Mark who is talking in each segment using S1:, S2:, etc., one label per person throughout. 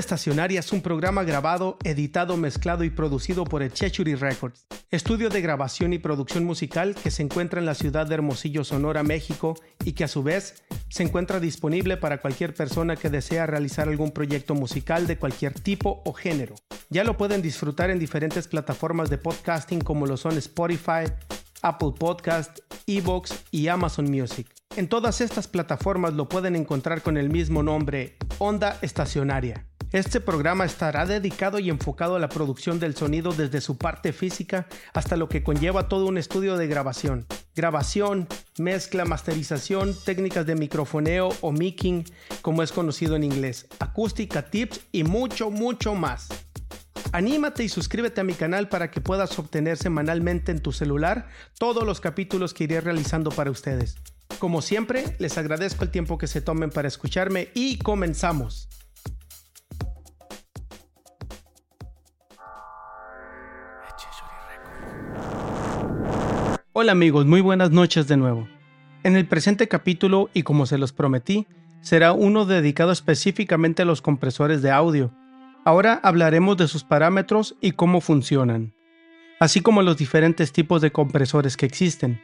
S1: Onda Estacionaria es un programa grabado, editado, mezclado y producido por Chechuri Records, estudio de grabación y producción musical que se encuentra en la ciudad de Hermosillo, Sonora, México, y que a su vez se encuentra disponible para cualquier persona que desea realizar algún proyecto musical de cualquier tipo o género. Ya lo pueden disfrutar en diferentes plataformas de podcasting como lo son Spotify, Apple Podcast, Evox y Amazon Music. En todas estas plataformas lo pueden encontrar con el mismo nombre, Onda Estacionaria. Este programa estará dedicado y enfocado a la producción del sonido desde su parte física hasta lo que conlleva todo un estudio de grabación. Grabación, mezcla, masterización, técnicas de microfoneo o micking, como es conocido en inglés, acústica, tips y mucho, mucho más. Anímate y suscríbete a mi canal para que puedas obtener semanalmente en tu celular todos los capítulos que iré realizando para ustedes. Como siempre, les agradezco el tiempo que se tomen para escucharme y comenzamos. Hola amigos, muy buenas noches de nuevo. En el presente capítulo, y como se los prometí, será uno dedicado específicamente a los compresores de audio. Ahora hablaremos de sus parámetros y cómo funcionan, así como los diferentes tipos de compresores que existen.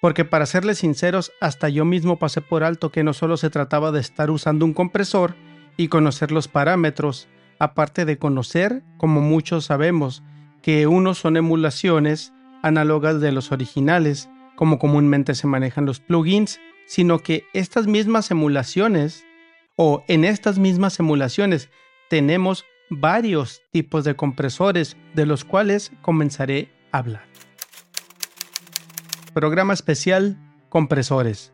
S1: Porque para serles sinceros, hasta yo mismo pasé por alto que no solo se trataba de estar usando un compresor y conocer los parámetros, aparte de conocer, como muchos sabemos, que unos son emulaciones, análogas de los originales, como comúnmente se manejan los plugins, sino que estas mismas emulaciones, o en estas mismas emulaciones, tenemos varios tipos de compresores de los cuales comenzaré a hablar. Programa especial Compresores.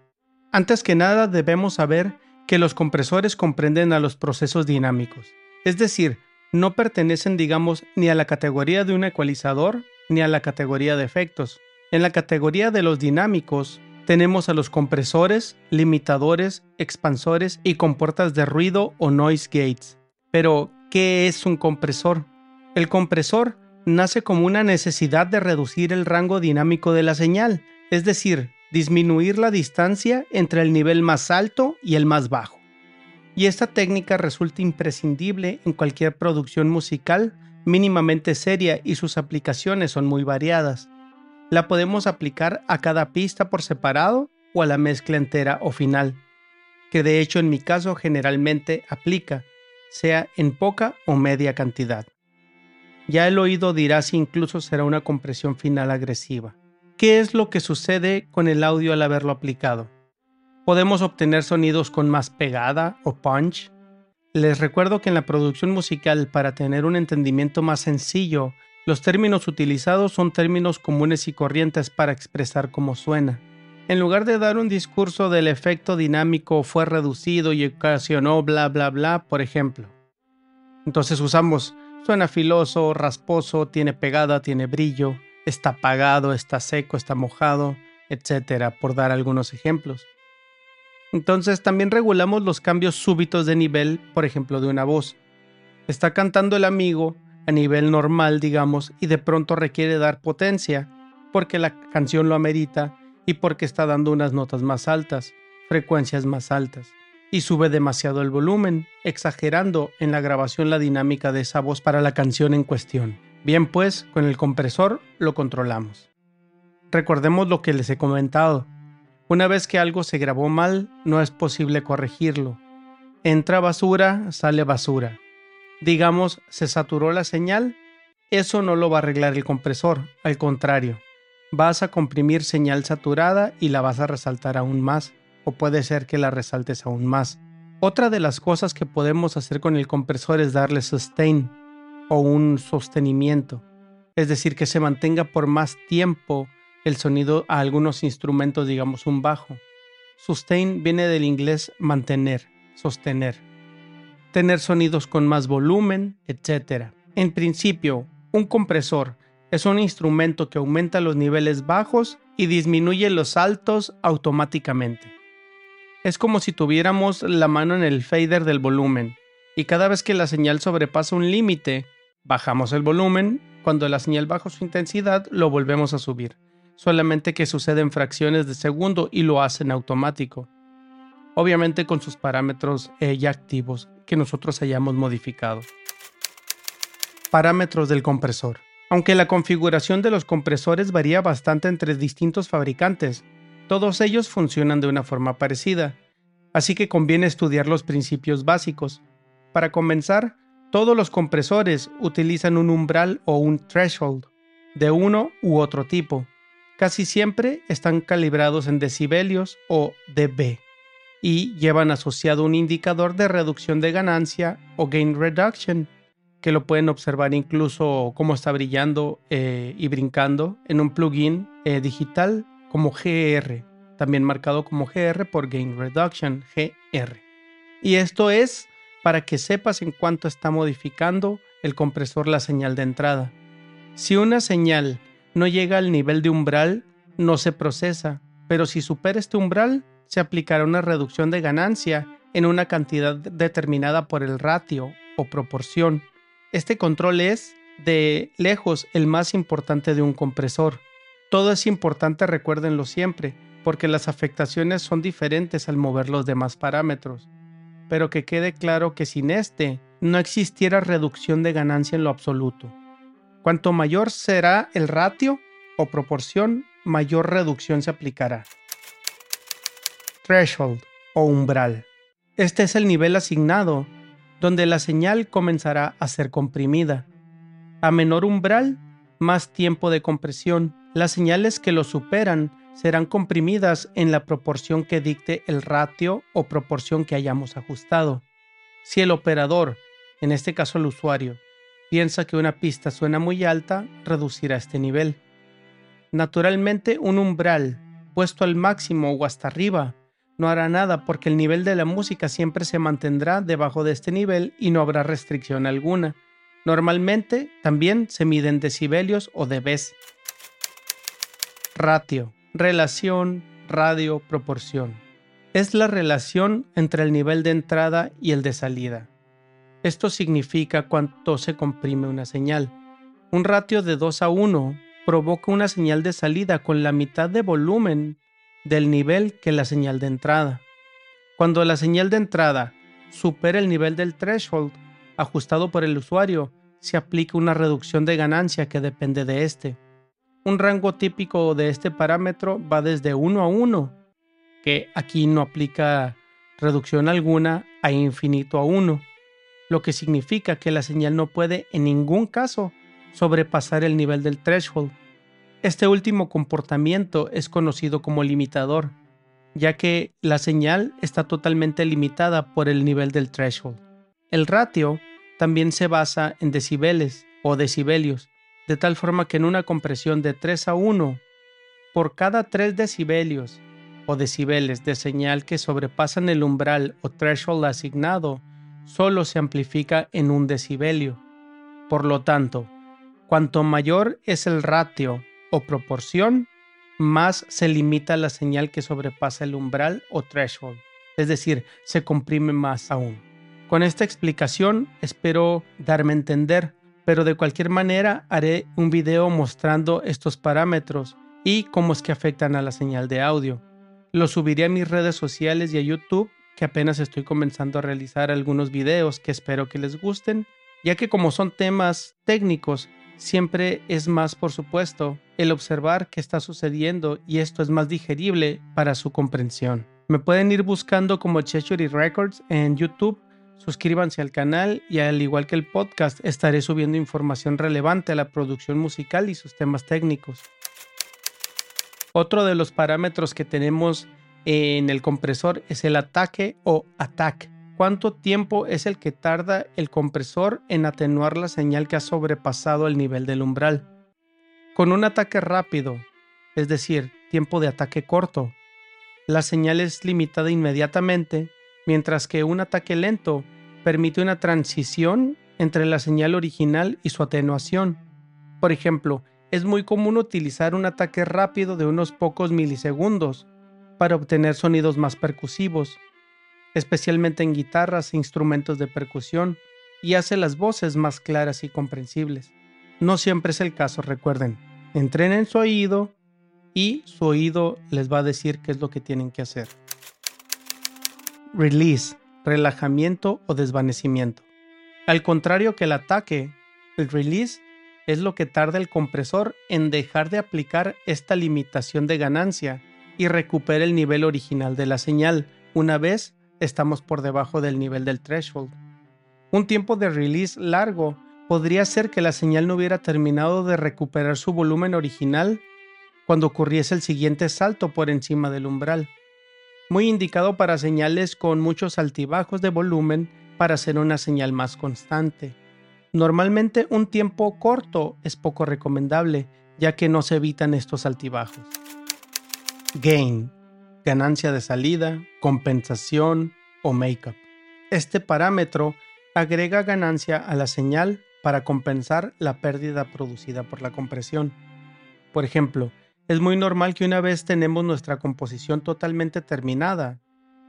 S1: Antes que nada debemos saber que los compresores comprenden a los procesos dinámicos, es decir, no pertenecen digamos ni a la categoría de un ecualizador ni a la categoría de efectos. En la categoría de los dinámicos tenemos a los compresores, limitadores, expansores y compuertas de ruido o noise gates. Pero, ¿qué es un compresor? El compresor nace como una necesidad de reducir el rango dinámico de la señal, es decir, disminuir la distancia entre el nivel más alto y el más bajo. Y esta técnica resulta imprescindible en cualquier producción musical mínimamente seria y sus aplicaciones son muy variadas. La podemos aplicar a cada pista por separado o a la mezcla entera o final, que de hecho en mi caso generalmente aplica, sea en poca o media cantidad. Ya el oído dirá si incluso será una compresión final agresiva. ¿Qué es lo que sucede con el audio al haberlo aplicado? Podemos obtener sonidos con más pegada o punch, les recuerdo que en la producción musical, para tener un entendimiento más sencillo, los términos utilizados son términos comunes y corrientes para expresar cómo suena. En lugar de dar un discurso del efecto dinámico fue reducido y ocasionó bla bla bla, por ejemplo. Entonces usamos suena filoso, rasposo, tiene pegada, tiene brillo, está apagado, está seco, está mojado, etcétera, por dar algunos ejemplos. Entonces también regulamos los cambios súbitos de nivel, por ejemplo, de una voz. Está cantando el amigo a nivel normal, digamos, y de pronto requiere dar potencia, porque la canción lo amerita y porque está dando unas notas más altas, frecuencias más altas, y sube demasiado el volumen, exagerando en la grabación la dinámica de esa voz para la canción en cuestión. Bien pues, con el compresor lo controlamos. Recordemos lo que les he comentado, una vez que algo se grabó mal, no es posible corregirlo. Entra basura, sale basura. Digamos, se saturó la señal, eso no lo va a arreglar el compresor, al contrario, vas a comprimir señal saturada y la vas a resaltar aún más, o puede ser que la resaltes aún más. Otra de las cosas que podemos hacer con el compresor es darle sustain o un sostenimiento. es decir, que se mantenga por más tiempo el sonido a algunos instrumentos, digamos un bajo. Sustain viene del inglés mantener, sostener, tener sonidos con más volumen, etc. En principio, un compresor es un instrumento que aumenta los niveles bajos y disminuye los altos automáticamente. Es como si tuviéramos la mano en el fader del volumen y cada vez que la señal sobrepasa un límite, bajamos el volumen, cuando la señal baja su intensidad lo volvemos a subir, solamente que sucede en fracciones de segundo y lo hace en automático, obviamente con sus parámetros eh, ya activos que nosotros hayamos modificado. Parámetros del compresor. Aunque la configuración de los compresores varía bastante entre distintos fabricantes, todos ellos funcionan de una forma parecida, así que conviene estudiar los principios básicos, para comenzar, todos los compresores utilizan un umbral o un threshold de uno u otro tipo. Casi siempre están calibrados en decibelios o dB y llevan asociado un indicador de reducción de ganancia o gain reduction, que lo pueden observar incluso cómo está brillando eh, y brincando en un plugin eh, digital como GR, también marcado como GR por gain reduction, GR. Y esto es para que sepas en cuánto está modificando el compresor la señal de entrada. Si una señal no llega al nivel de umbral, no se procesa, pero si supera este umbral, se aplicará una reducción de ganancia en una cantidad determinada por el ratio o proporción. Este control es, de lejos, el más importante de un compresor. Todo es importante, recuérdenlo siempre, porque las afectaciones son diferentes al mover los demás parámetros pero que quede claro que sin este no existiera reducción de ganancia en lo absoluto. Cuanto mayor será el ratio o proporción, mayor reducción se aplicará. Threshold o umbral. Este es el nivel asignado donde la señal comenzará a ser comprimida. A menor umbral, más tiempo de compresión. Las señales que lo superan serán comprimidas en la proporción que dicte el ratio o proporción que hayamos ajustado. Si el operador, en este caso el usuario, piensa que una pista suena muy alta, reducirá este nivel. Naturalmente, un umbral puesto al máximo o hasta arriba no hará nada porque el nivel de la música siempre se mantendrá debajo de este nivel y no habrá restricción alguna. Normalmente también se miden decibelios o dBs. Ratio relación radio-proporción. Es la relación entre el nivel de entrada y el de salida. Esto significa cuánto se comprime una señal. Un ratio de 2 a 1 provoca una señal de salida con la mitad de volumen del nivel que la señal de entrada. Cuando la señal de entrada supera el nivel del threshold ajustado por el usuario, se aplica una reducción de ganancia que depende de este. Un rango típico de este parámetro va desde 1 a 1, que aquí no aplica reducción alguna, a infinito a 1, lo que significa que la señal no puede en ningún caso sobrepasar el nivel del threshold. Este último comportamiento es conocido como limitador, ya que la señal está totalmente limitada por el nivel del threshold. El ratio también se basa en decibeles o decibelios, de tal forma que en una compresión de 3 a 1, por cada 3 decibelios o decibeles de señal que sobrepasan el umbral o threshold asignado, solo se amplifica en un decibelio. Por lo tanto, cuanto mayor es el ratio o proporción, más se limita la señal que sobrepasa el umbral o threshold, es decir, se comprime más aún. Con esta explicación espero darme a entender pero de cualquier manera haré un video mostrando estos parámetros y cómo es que afectan a la señal de audio. Lo subiré a mis redes sociales y a YouTube, que apenas estoy comenzando a realizar algunos videos que espero que les gusten, ya que como son temas técnicos, siempre es más, por supuesto, el observar qué está sucediendo y esto es más digerible para su comprensión. Me pueden ir buscando como Chechery Records en YouTube Suscríbanse al canal y al igual que el podcast estaré subiendo información relevante a la producción musical y sus temas técnicos. Otro de los parámetros que tenemos en el compresor es el ataque o attack. ¿Cuánto tiempo es el que tarda el compresor en atenuar la señal que ha sobrepasado el nivel del umbral? Con un ataque rápido, es decir, tiempo de ataque corto, la señal es limitada inmediatamente, mientras que un ataque lento permite una transición entre la señal original y su atenuación. Por ejemplo, es muy común utilizar un ataque rápido de unos pocos milisegundos para obtener sonidos más percusivos, especialmente en guitarras e instrumentos de percusión, y hace las voces más claras y comprensibles. No siempre es el caso, recuerden. Entrenen su oído y su oído les va a decir qué es lo que tienen que hacer. Release, relajamiento o desvanecimiento. Al contrario que el ataque, el release es lo que tarda el compresor en dejar de aplicar esta limitación de ganancia y recupera el nivel original de la señal una vez estamos por debajo del nivel del threshold. Un tiempo de release largo podría ser que la señal no hubiera terminado de recuperar su volumen original cuando ocurriese el siguiente salto por encima del umbral, muy indicado para señales con muchos altibajos de volumen para hacer una señal más constante. Normalmente un tiempo corto es poco recomendable, ya que no se evitan estos altibajos. Gain, ganancia de salida, compensación o makeup. Este parámetro agrega ganancia a la señal para compensar la pérdida producida por la compresión. Por ejemplo, es muy normal que una vez tenemos nuestra composición totalmente terminada,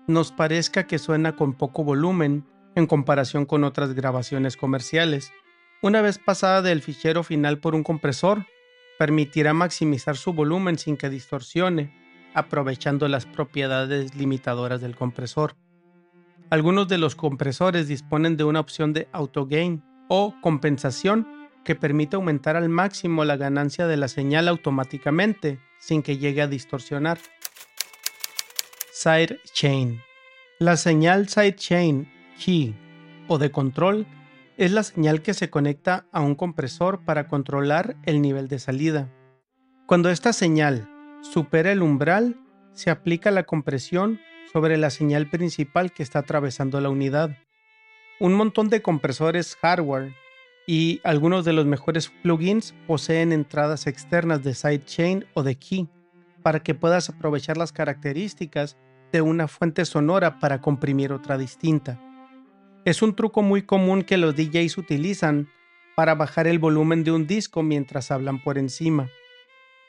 S1: nos parezca que suena con poco volumen en comparación con otras grabaciones comerciales. Una vez pasada del fichero final por un compresor, permitirá maximizar su volumen sin que distorsione, aprovechando las propiedades limitadoras del compresor. Algunos de los compresores disponen de una opción de auto gain o compensación que permite aumentar al máximo la ganancia de la señal automáticamente, sin que llegue a distorsionar. Sidechain. La señal sidechain key o de control es la señal que se conecta a un compresor para controlar el nivel de salida. Cuando esta señal supera el umbral, se aplica la compresión sobre la señal principal que está atravesando la unidad. Un montón de compresores hardware y algunos de los mejores plugins poseen entradas externas de sidechain o de key para que puedas aprovechar las características de una fuente sonora para comprimir otra distinta. Es un truco muy común que los DJs utilizan para bajar el volumen de un disco mientras hablan por encima.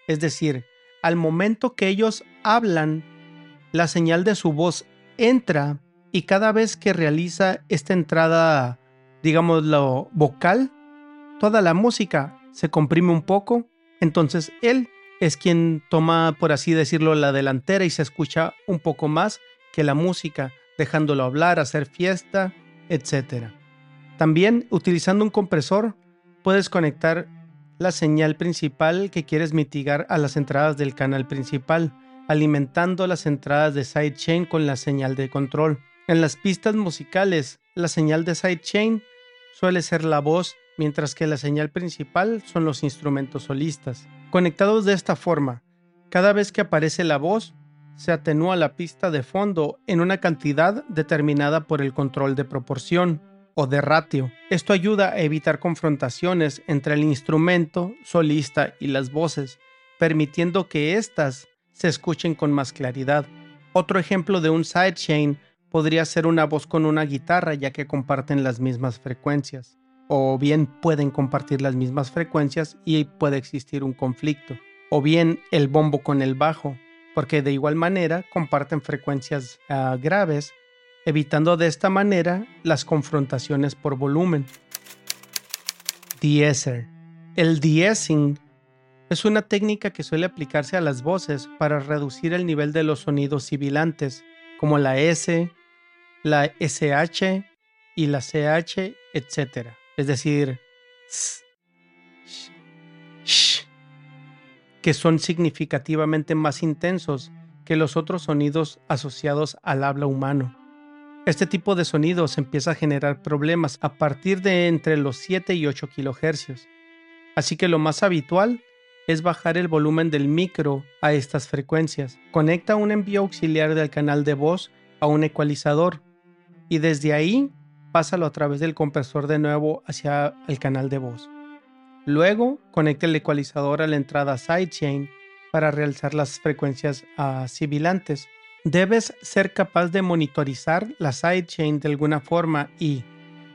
S1: Es decir, al momento que ellos hablan, la señal de su voz entra y cada vez que realiza esta entrada digamos, lo vocal, toda la música se comprime un poco, entonces él es quien toma, por así decirlo, la delantera y se escucha un poco más que la música, dejándolo hablar, hacer fiesta, etc. También, utilizando un compresor, puedes conectar la señal principal que quieres mitigar a las entradas del canal principal, alimentando las entradas de sidechain con la señal de control. En las pistas musicales, la señal de sidechain suele ser la voz, mientras que la señal principal son los instrumentos solistas. Conectados de esta forma, cada vez que aparece la voz, se atenúa la pista de fondo en una cantidad determinada por el control de proporción o de ratio. Esto ayuda a evitar confrontaciones entre el instrumento, solista y las voces, permitiendo que éstas se escuchen con más claridad. Otro ejemplo de un sidechain podría ser una voz con una guitarra ya que comparten las mismas frecuencias. O bien pueden compartir las mismas frecuencias y puede existir un conflicto. O bien el bombo con el bajo, porque de igual manera comparten frecuencias ah, graves, evitando de esta manera las confrontaciones por volumen. Deesser. El deessing es una técnica que suele aplicarse a las voces para reducir el nivel de los sonidos sibilantes, como la S, la SH y la CH, etc. Es decir, que son significativamente más intensos que los otros sonidos asociados al habla humano. Este tipo de sonidos empieza a generar problemas a partir de entre los 7 y 8 kHz. Así que lo más habitual es bajar el volumen del micro a estas frecuencias. Conecta un envío auxiliar del canal de voz a un ecualizador y desde ahí pásalo a través del compresor de nuevo hacia el canal de voz. Luego, conecte el ecualizador a la entrada sidechain para realizar las frecuencias uh, sibilantes. Debes ser capaz de monitorizar la sidechain de alguna forma y,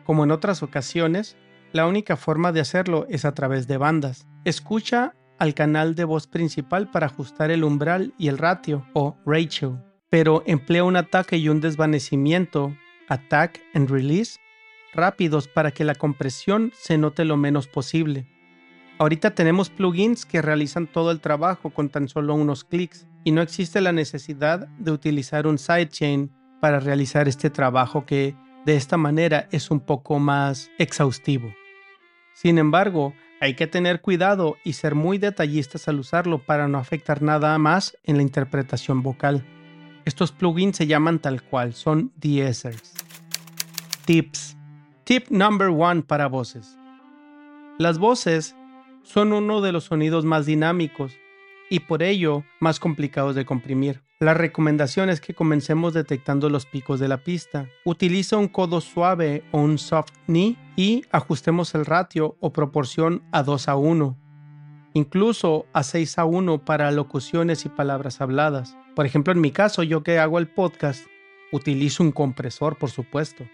S1: como en otras ocasiones, la única forma de hacerlo es a través de bandas. Escucha al canal de voz principal para ajustar el umbral y el ratio o ratio, pero emplea un ataque y un desvanecimiento, attack and release, rápidos para que la compresión se note lo menos posible. Ahorita tenemos plugins que realizan todo el trabajo con tan solo unos clics y no existe la necesidad de utilizar un sidechain para realizar este trabajo que de esta manera es un poco más exhaustivo. Sin embargo, hay que tener cuidado y ser muy detallistas al usarlo para no afectar nada más en la interpretación vocal. Estos plugins se llaman tal cual, son deessers. Tips. Tip number one para voces. Las voces son uno de los sonidos más dinámicos y por ello más complicados de comprimir. La recomendación es que comencemos detectando los picos de la pista. Utiliza un codo suave o un soft knee y ajustemos el ratio o proporción a 2 a 1, incluso a 6 a 1 para locuciones y palabras habladas. Por ejemplo, en mi caso, yo que hago el podcast, utilizo un compresor, por supuesto,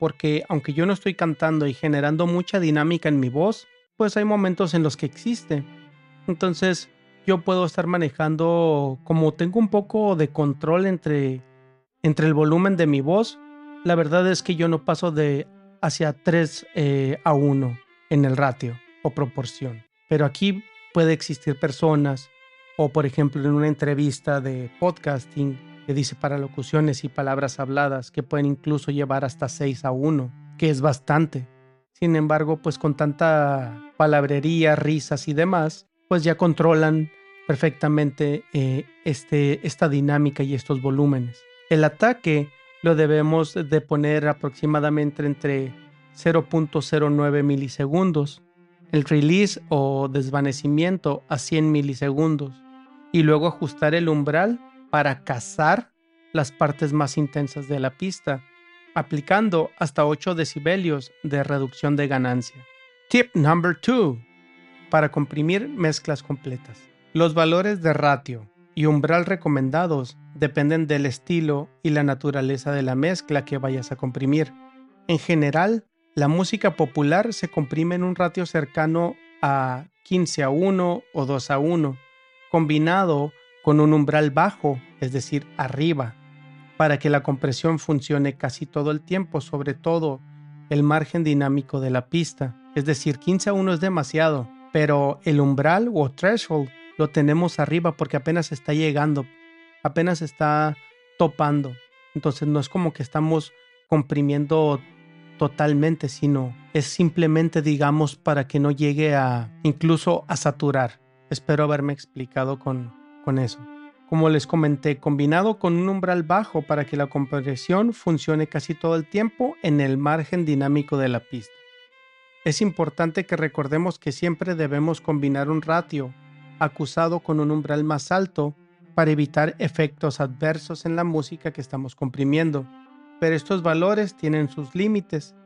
S1: porque aunque yo no estoy cantando y generando mucha dinámica en mi voz, pues hay momentos en los que existe. Entonces, yo puedo estar manejando, como tengo un poco de control entre, entre el volumen de mi voz, la verdad es que yo no paso de hacia 3 eh, a 1 en el ratio o proporción. Pero aquí puede existir personas, o por ejemplo en una entrevista de podcasting que dice para locuciones y palabras habladas que pueden incluso llevar hasta 6 a 1, que es bastante. Sin embargo, pues con tanta palabrería, risas y demás, pues ya controlan perfectamente eh, este, esta dinámica y estos volúmenes. El ataque lo debemos de poner aproximadamente entre 0.09 milisegundos, el release o desvanecimiento a 100 milisegundos y luego ajustar el umbral para cazar las partes más intensas de la pista, aplicando hasta 8 decibelios de reducción de ganancia. Tip number 2 para comprimir mezclas completas. Los valores de ratio y umbral recomendados dependen del estilo y la naturaleza de la mezcla que vayas a comprimir. En general, la música popular se comprime en un ratio cercano a 15 a 1 o 2 a 1, combinado con un umbral bajo, es decir, arriba, para que la compresión funcione casi todo el tiempo, sobre todo el margen dinámico de la pista. Es decir, 15 a 1 es demasiado, pero el umbral o threshold lo tenemos arriba porque apenas está llegando, apenas está topando. Entonces no es como que estamos comprimiendo totalmente, sino es simplemente, digamos, para que no llegue a incluso a saturar. Espero haberme explicado con, con eso. Como les comenté, combinado con un umbral bajo para que la compresión funcione casi todo el tiempo en el margen dinámico de la pista. Es importante que recordemos que siempre debemos combinar un ratio acusado con un umbral más alto para evitar efectos adversos en la música que estamos comprimiendo, pero estos valores tienen sus límites.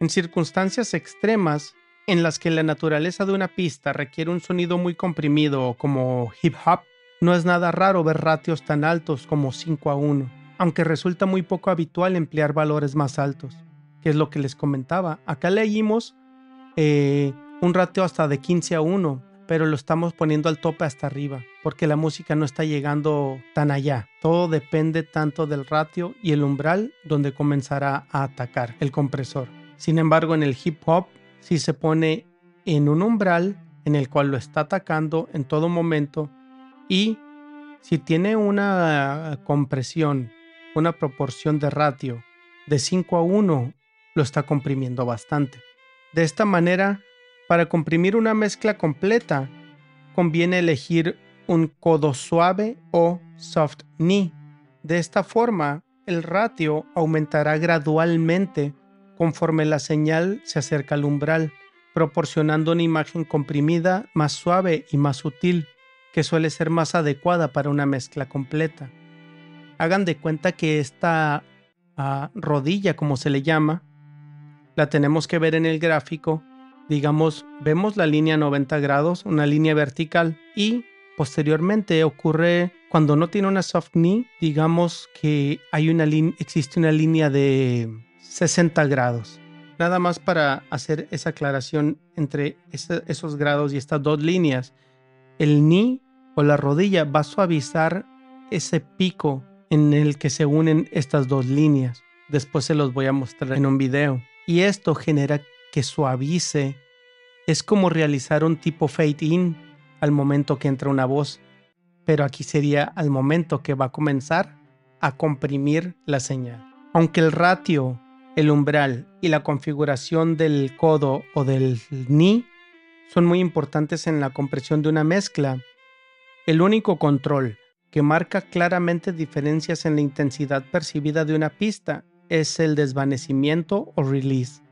S1: En circunstancias extremas, en las que la naturaleza de una pista requiere un sonido muy comprimido como hip hop, no es nada raro ver ratios tan altos como 5 a 1, aunque resulta muy poco habitual emplear valores más altos, que es lo que les comentaba. Acá leímos eh, un ratio hasta de 15 a 1, pero lo estamos poniendo al tope hasta arriba, porque la música no está llegando tan allá. Todo depende tanto del ratio y el umbral donde comenzará a atacar el compresor. Sin embargo, en el hip hop, si se pone en un umbral en el cual lo está atacando en todo momento y si tiene una compresión, una proporción de ratio de 5 a 1, lo está comprimiendo bastante. De esta manera, para comprimir una mezcla completa, conviene elegir un codo suave o soft knee. De esta forma, el ratio aumentará gradualmente conforme la señal se acerca al umbral, proporcionando una imagen comprimida más suave y más sutil, que suele ser más adecuada para una mezcla completa. Hagan de cuenta que esta ah, rodilla, como se le llama, la tenemos que ver en el gráfico digamos, vemos la línea 90 grados, una línea vertical, y posteriormente ocurre cuando no tiene una soft knee, digamos que hay una existe una línea de 60 grados. Nada más para hacer esa aclaración entre esos grados y estas dos líneas. El knee o la rodilla va a suavizar ese pico en el que se unen estas dos líneas. Después se los voy a mostrar en un video. Y esto genera que suavice. Es como realizar un tipo fade in al momento que entra una voz. Pero aquí sería al momento que va a comenzar a comprimir la señal. Aunque el ratio, el umbral y la configuración del codo o del ni son muy importantes en la compresión de una mezcla, el único control que marca claramente diferencias en la intensidad percibida de una pista es el desvanecimiento o release.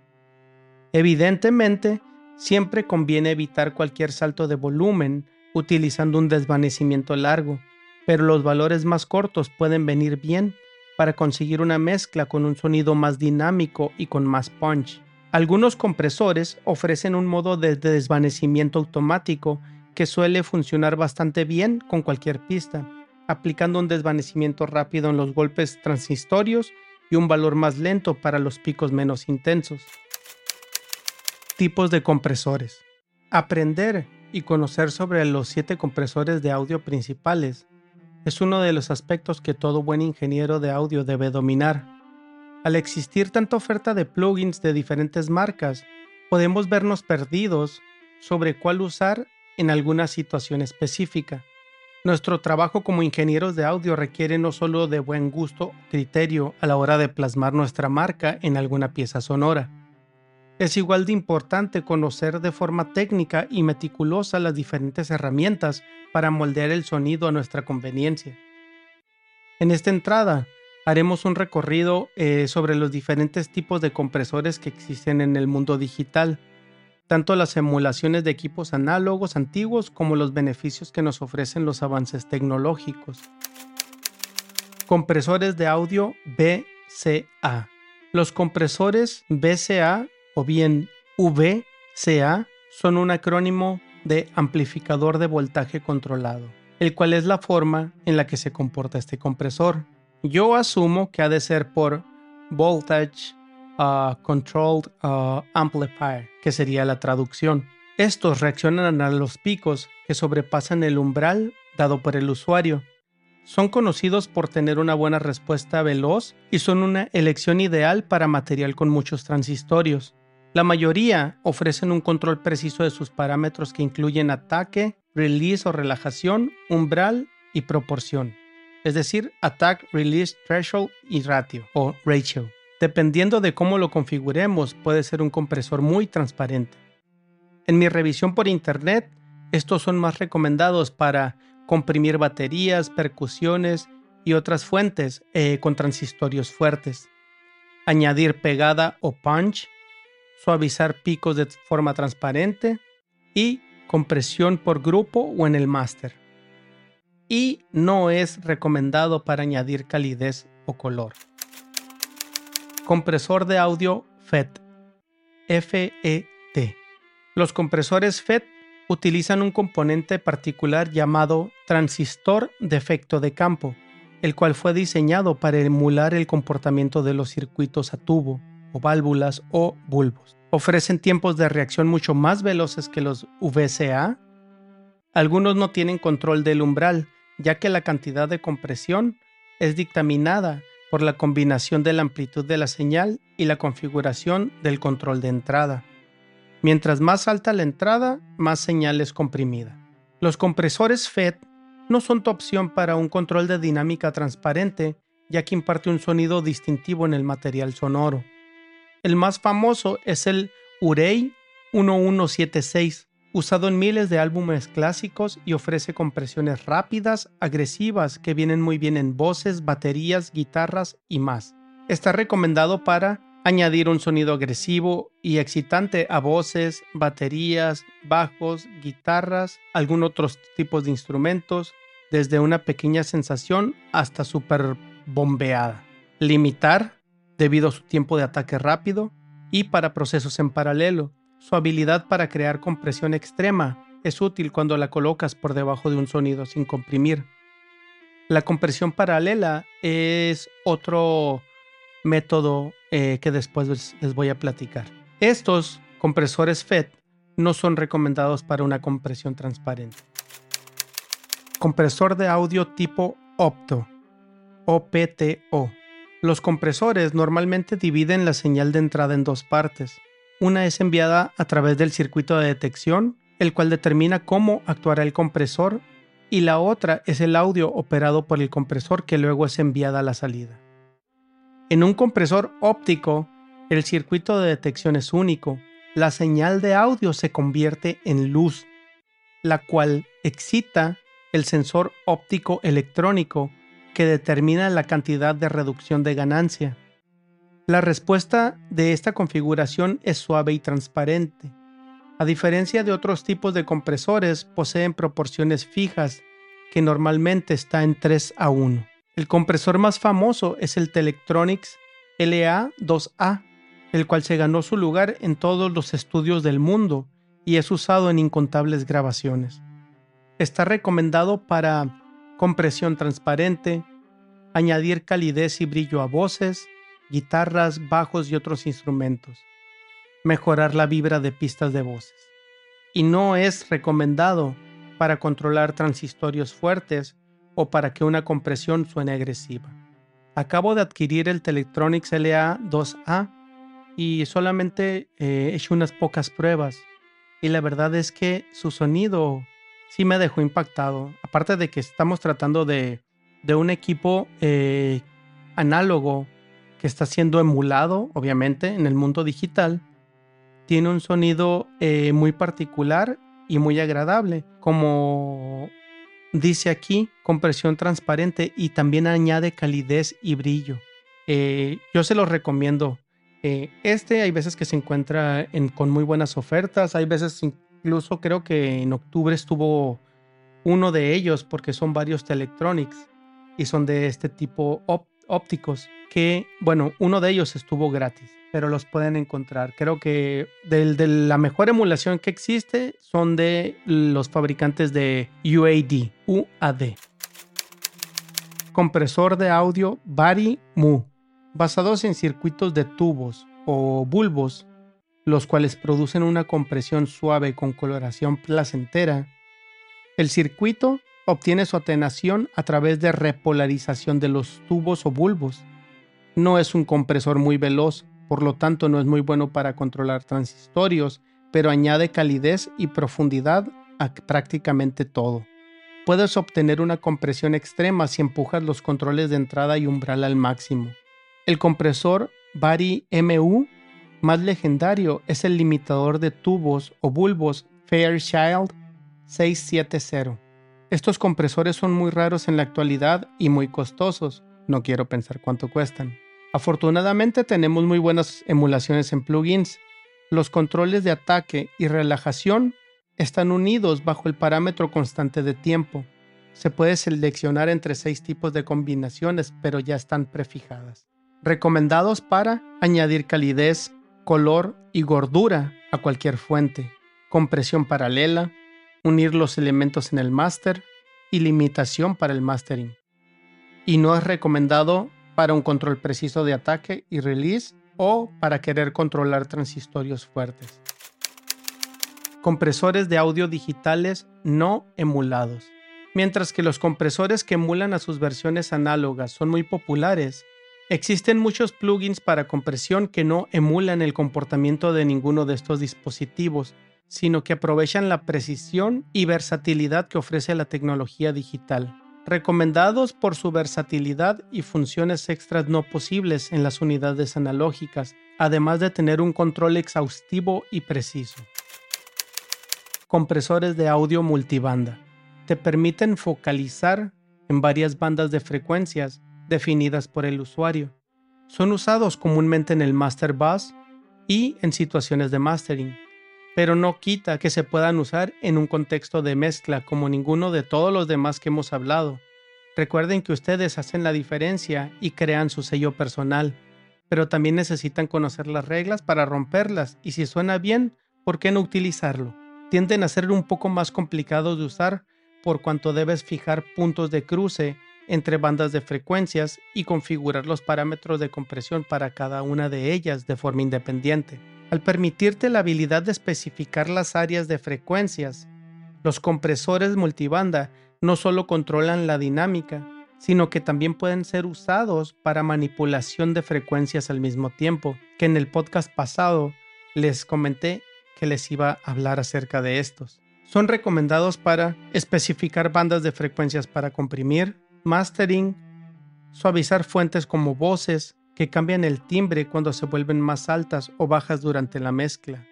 S1: Evidentemente, siempre conviene evitar cualquier salto de volumen utilizando un desvanecimiento largo, pero los valores más cortos pueden venir bien para conseguir una mezcla con un sonido más dinámico y con más punch. Algunos compresores ofrecen un modo de desvanecimiento automático que suele funcionar bastante bien con cualquier pista, aplicando un desvanecimiento rápido en los golpes transistorios y un valor más lento para los picos menos intensos. Tipos de compresores. Aprender y conocer sobre los siete compresores de audio principales es uno de los aspectos que todo buen ingeniero de audio debe dominar. Al existir tanta oferta de plugins de diferentes marcas, podemos vernos perdidos sobre cuál usar en alguna situación específica. Nuestro trabajo como ingenieros de audio requiere no solo de buen gusto criterio a la hora de plasmar nuestra marca en alguna pieza sonora. Es igual de importante conocer de forma técnica y meticulosa las diferentes herramientas para moldear el sonido a nuestra conveniencia. En esta entrada haremos un recorrido eh, sobre los diferentes tipos de compresores que existen en el mundo digital tanto las emulaciones de equipos análogos antiguos como los beneficios que nos ofrecen los avances tecnológicos. Compresores de audio BCA. Los compresores BCA o bien VCA son un acrónimo de amplificador de voltaje controlado, el cual es la forma en la que se comporta este compresor. Yo asumo que ha de ser por Voltage Controlled Amplifier, que sería la traducción. Estos reaccionan a los picos que sobrepasan el umbral dado por el usuario. Son conocidos por tener una buena respuesta veloz y son una elección ideal para material con muchos transistorios. La mayoría ofrecen un control preciso de sus parámetros que incluyen ataque, release o relajación, umbral y proporción, es decir, attack, release, threshold y ratio o ratio. Dependiendo de cómo lo configuremos, puede ser un compresor muy transparente. En mi revisión por internet, estos son más recomendados para comprimir baterías, percusiones y otras fuentes eh, con transistorios fuertes, añadir pegada o punch, suavizar picos de forma transparente y compresión por grupo o en el máster. Y no es recomendado para añadir calidez o color. Compresor de audio FET. FET. Los compresores FET utilizan un componente particular llamado transistor de efecto de campo, el cual fue diseñado para emular el comportamiento de los circuitos a tubo, o válvulas o bulbos. Ofrecen tiempos de reacción mucho más veloces que los VCA. Algunos no tienen control del umbral, ya que la cantidad de compresión es dictaminada por la combinación de la amplitud de la señal y la configuración del control de entrada. Mientras más alta la entrada, más señal es comprimida. Los compresores FET no son tu opción para un control de dinámica transparente, ya que imparte un sonido distintivo en el material sonoro. El más famoso es el Urey 1176, usado en miles de álbumes clásicos y ofrece compresiones rápidas, agresivas, que vienen muy bien en voces, baterías, guitarras y más. Está recomendado para añadir un sonido agresivo y excitante a voces, baterías, bajos, guitarras, algunos otros tipos de instrumentos, desde una pequeña sensación hasta super bombeada. Limitar debido a su tiempo de ataque rápido y para procesos en paralelo Su habilidad para crear compresión extrema es útil cuando la colocas por debajo de un sonido sin comprimir. La compresión paralela es otro método eh, que después les voy a platicar. Estos compresores FET no son recomendados para una compresión transparente. Compresor de audio tipo Opto, OPTO. Los compresores normalmente dividen la señal de entrada en dos partes. Una es enviada a través del circuito de detección, el cual determina cómo actuará el compresor, y la otra es el audio operado por el compresor que luego es enviada a la salida. En un compresor óptico, el circuito de detección es único. La señal de audio se convierte en luz, la cual excita el sensor óptico electrónico que determina la cantidad de reducción de ganancia. La respuesta de esta configuración es suave y transparente. A diferencia de otros tipos de compresores, poseen proporciones fijas que normalmente está en 3 a 1. El compresor más famoso es el Telectronics LA2A, el cual se ganó su lugar en todos los estudios del mundo y es usado en incontables grabaciones. Está recomendado para compresión transparente, añadir calidez y brillo a voces, guitarras, bajos y otros instrumentos, mejorar la vibra de pistas de voces. Y no es recomendado para controlar transistorios fuertes o para que una compresión suene agresiva. Acabo de adquirir el Telectronics LA2A y solamente eh, he hecho unas pocas pruebas y la verdad es que su sonido sí me dejó impactado. Aparte de que estamos tratando de, un equipo eh, análogo que está siendo emulado, obviamente, en el mundo digital, tiene un sonido eh, muy particular y muy agradable, como dice aquí, compresión transparente y también añade calidez y brillo. Eh, yo se los recomiendo. este hay veces que se encuentra con muy buenas ofertas, hay veces Incluso creo que en octubre estuvo uno de ellos porque son varios Telectronics y son de este tipo ópticos que, bueno, uno de ellos estuvo gratis, pero los pueden encontrar. Creo que de la mejor emulación que existe son de los fabricantes de UAD, UAD. Compresor de audio Bari Mu, basados en circuitos de tubos o bulbos los cuales producen una compresión suave con coloración placentera. El circuito obtiene su atenuación a través de repolarización de los tubos o bulbos. No es un compresor muy veloz, por lo tanto no es muy bueno para controlar transistorios, pero añade calidez y profundidad a prácticamente todo. Puedes obtener una compresión extrema si empujas los controles de entrada y umbral al máximo. El compresor Bari MU más legendario es el limitador de tubos o bulbos Fairchild 670. Estos compresores son muy raros en la actualidad y muy costosos. No quiero pensar cuánto cuestan. Afortunadamente tenemos muy buenas emulaciones en plugins. Los controles de ataque y relajación están unidos bajo el parámetro constante de tiempo. Se puede seleccionar entre seis tipos de combinaciones, pero ya están prefijadas. Recomendados para añadir calidez, color y gordura a cualquier fuente, compresión paralela, unir los elementos en el máster y limitación para el mastering. Y no es recomendado para un control preciso de ataque y release o para querer controlar transistorios fuertes. Compresores de audio digitales no emulados. Mientras que los compresores que emulan a sus versiones análogas son muy populares, Existen muchos plugins para compresión que no emulan el comportamiento de ninguno de estos dispositivos, sino que aprovechan la precisión y versatilidad que ofrece la tecnología digital, recomendados por su versatilidad y funciones extras no posibles en las unidades analógicas, además de tener un control exhaustivo y preciso. Compresores de audio multibanda. Te permiten focalizar en varias bandas de frecuencias definidas por el usuario. Son usados comúnmente en el master bus y en situaciones de mastering, pero no quita que se puedan usar en un contexto de mezcla como ninguno de todos los demás que hemos hablado. Recuerden que ustedes hacen la diferencia y crean su sello personal, pero también necesitan conocer las reglas para romperlas y si suena bien, ¿por qué no utilizarlo? Tienden a ser un poco más complicados de usar por cuanto debes fijar puntos de cruce entre bandas de frecuencias y configurar los parámetros de compresión para cada una de ellas de forma independiente. Al permitirte la habilidad de especificar las áreas de frecuencias, los compresores multibanda no solo controlan la dinámica, sino que también pueden ser usados para manipulación de frecuencias al mismo tiempo, que en el podcast pasado les comenté que les iba a hablar acerca de estos. Son recomendados para especificar bandas de frecuencias para comprimir, mastering, suavizar fuentes como voces que cambian el timbre cuando se vuelven más altas o bajas durante la mezcla,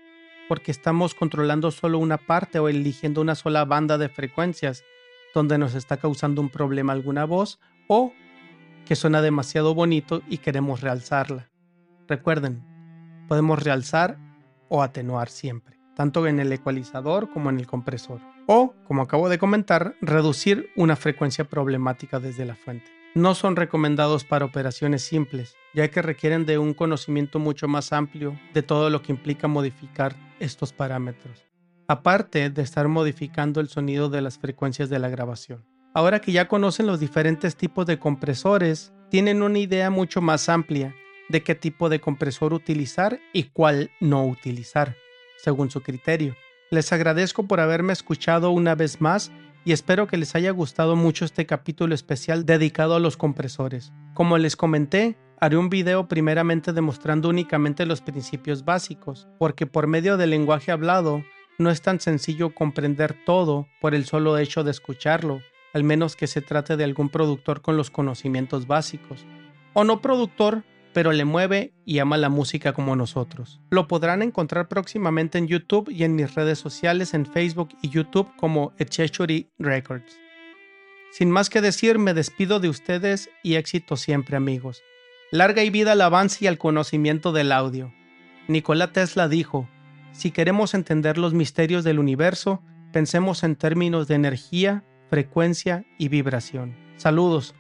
S1: porque estamos controlando solo una parte o eligiendo una sola banda de frecuencias donde nos está causando un problema alguna voz o que suena demasiado bonito y queremos realzarla. Recuerden, podemos realzar o atenuar siempre, tanto en el ecualizador como en el compresor. O, como acabo de comentar, reducir una frecuencia problemática desde la fuente. No son recomendados para operaciones simples, ya que requieren de un conocimiento mucho más amplio de todo lo que implica modificar estos parámetros aparte de estar modificando el sonido de las frecuencias de la grabación. Ahora que ya conocen los diferentes tipos de compresores, tienen una idea mucho más amplia de qué tipo de compresor utilizar y cuál no utilizar, según su criterio. Les agradezco por haberme escuchado una vez más y espero que les haya gustado mucho este capítulo especial dedicado a los compresores. Como les comenté, haré un video primeramente demostrando únicamente los principios básicos, porque por medio del lenguaje hablado no es tan sencillo comprender todo por el solo hecho de escucharlo, al menos que se trate de algún productor con los conocimientos básicos. O no productor, pero le mueve y ama la música como nosotros. Lo podrán encontrar próximamente en YouTube y en mis redes sociales en Facebook y YouTube como Echechery Records. Sin más que decir, me despido de ustedes y éxito siempre amigos. Larga y vida al avance y al conocimiento del audio. Nikola Tesla dijo, si queremos entender los misterios del universo, pensemos en términos de energía, frecuencia y vibración. Saludos.